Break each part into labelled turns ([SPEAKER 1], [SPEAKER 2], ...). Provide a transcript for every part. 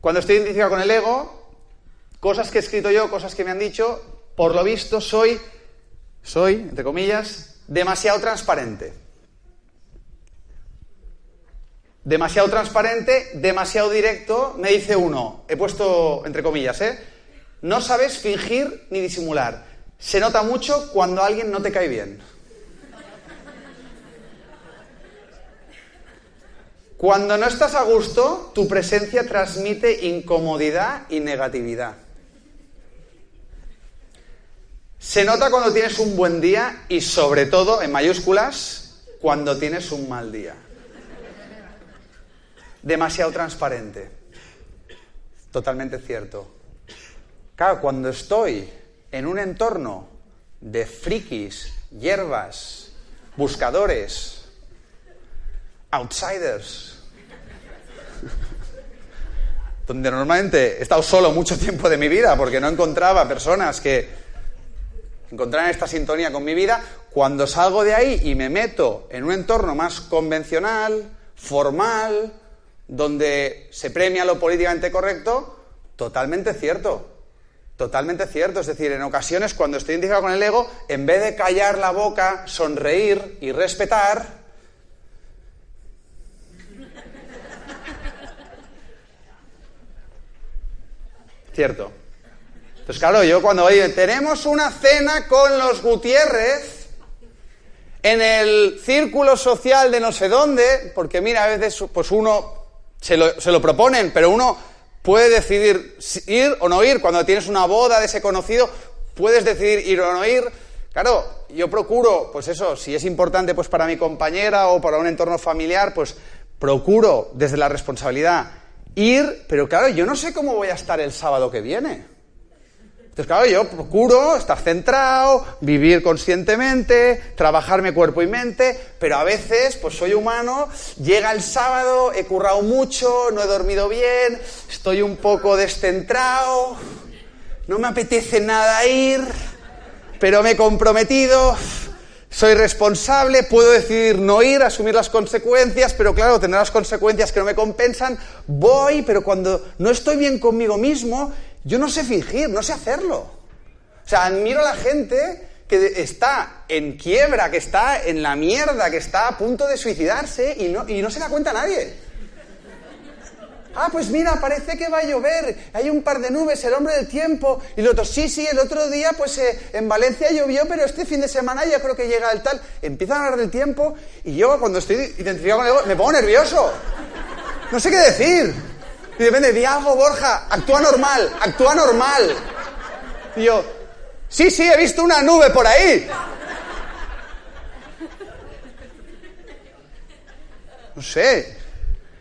[SPEAKER 1] Cuando estoy identificado con el ego, cosas que he escrito yo, cosas que me han dicho, por lo visto soy, soy, entre comillas, demasiado transparente. Demasiado transparente, demasiado directo, me dice uno, he puesto entre comillas, ¿eh? No sabes fingir ni disimular. Se nota mucho cuando alguien no te cae bien. Cuando no estás a gusto, tu presencia transmite incomodidad y negatividad. Se nota cuando tienes un buen día y sobre todo, en mayúsculas, cuando tienes un mal día. Demasiado transparente. Totalmente cierto. Claro, cuando estoy en un entorno de frikis, hierbas, buscadores, outsiders, donde normalmente he estado solo mucho tiempo de mi vida porque no encontraba personas que encontraran esta sintonía con mi vida, cuando salgo de ahí y me meto en un entorno más convencional, formal, donde se premia lo políticamente correcto, totalmente cierto. Totalmente cierto. Es decir, en ocasiones cuando estoy identificado con el ego, en vez de callar la boca, sonreír y respetar, Cierto. Entonces, claro, yo cuando oye, tenemos una cena con los Gutiérrez en el círculo social de no sé dónde, porque mira, a veces pues uno se lo, se lo proponen, pero uno puede decidir ir o no ir. Cuando tienes una boda de ese conocido, puedes decidir ir o no ir. Claro, yo procuro, pues eso, si es importante pues para mi compañera o para un entorno familiar, pues procuro desde la responsabilidad ir, pero claro, yo no sé cómo voy a estar el sábado que viene. Entonces, claro, yo procuro estar centrado, vivir conscientemente, trabajarme cuerpo y mente, pero a veces, pues soy humano, llega el sábado, he currado mucho, no he dormido bien, estoy un poco descentrado, no me apetece nada ir, pero me he comprometido, soy responsable, puedo decidir no ir, asumir las consecuencias, pero claro, tener las consecuencias que no me compensan, voy, pero cuando no estoy bien conmigo mismo, yo no sé fingir, no sé hacerlo. O sea, admiro a la gente que está en quiebra, que está en la mierda, que está a punto de suicidarse y no, y no se da cuenta nadie. Ah, pues mira, parece que va a llover, hay un par de nubes, el hombre del tiempo. Y el otro, sí, sí, el otro día, pues eh, en Valencia llovió, pero este fin de semana ya creo que llega el tal. Empiezan a hablar del tiempo y yo cuando estoy identificado con el me pongo nervioso. No sé qué decir. Y depende, di algo, Borja, actúa normal, actúa normal. Y yo, sí, sí, he visto una nube por ahí. No sé,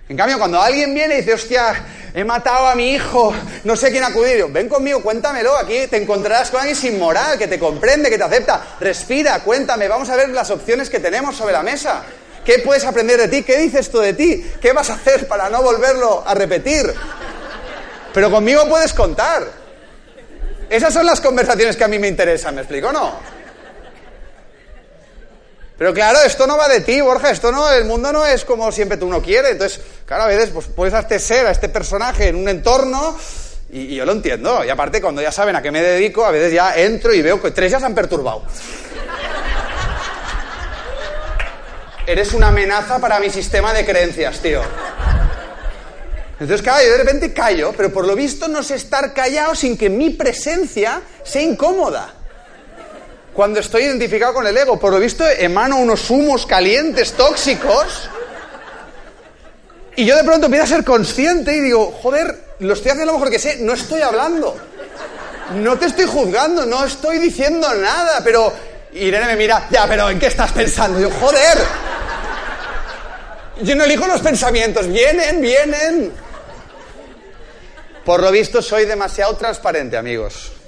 [SPEAKER 1] en cambio, cuando alguien viene y dice, hostia, he matado a mi hijo, no sé quién acudir, ven conmigo, cuéntamelo, aquí te encontrarás con alguien sin moral, que te comprende, que te acepta, respira, cuéntame, vamos a ver las opciones que tenemos sobre la mesa. ¿Qué puedes aprender de ti? ¿Qué dices tú de ti? ¿Qué vas a hacer para no volverlo a repetir? Pero conmigo puedes contar. Esas son las conversaciones que a mí me interesan, ¿me explico no? Pero claro, esto no va de ti, Borja, esto no, el mundo no es como siempre tú uno quiere. Entonces, claro, a veces pues, puedes hacer ser a este personaje en un entorno y, yo lo entiendo. Y aparte, cuando ya saben a qué me dedico, a veces ya entro y veo que tres ya se han perturbado. Eres una amenaza para mi sistema de creencias, tío. Entonces, claro, yo de repente callo, pero por lo visto no sé estar callado sin que mi presencia sea incómoda cuando estoy identificado con el ego. Por lo visto emano unos humos calientes, tóxicos. Y yo de pronto empiezo a ser consciente y digo, joder, lo estoy haciendo lo mejor que sé, no estoy hablando. No te estoy juzgando, no estoy diciendo nada, pero Irene me mira, ya, pero ¿en qué estás pensando? Y yo, joder, Yo no elijo los pensamientos, vienen, vienen. Por lo visto soy demasiado transparente, amigos.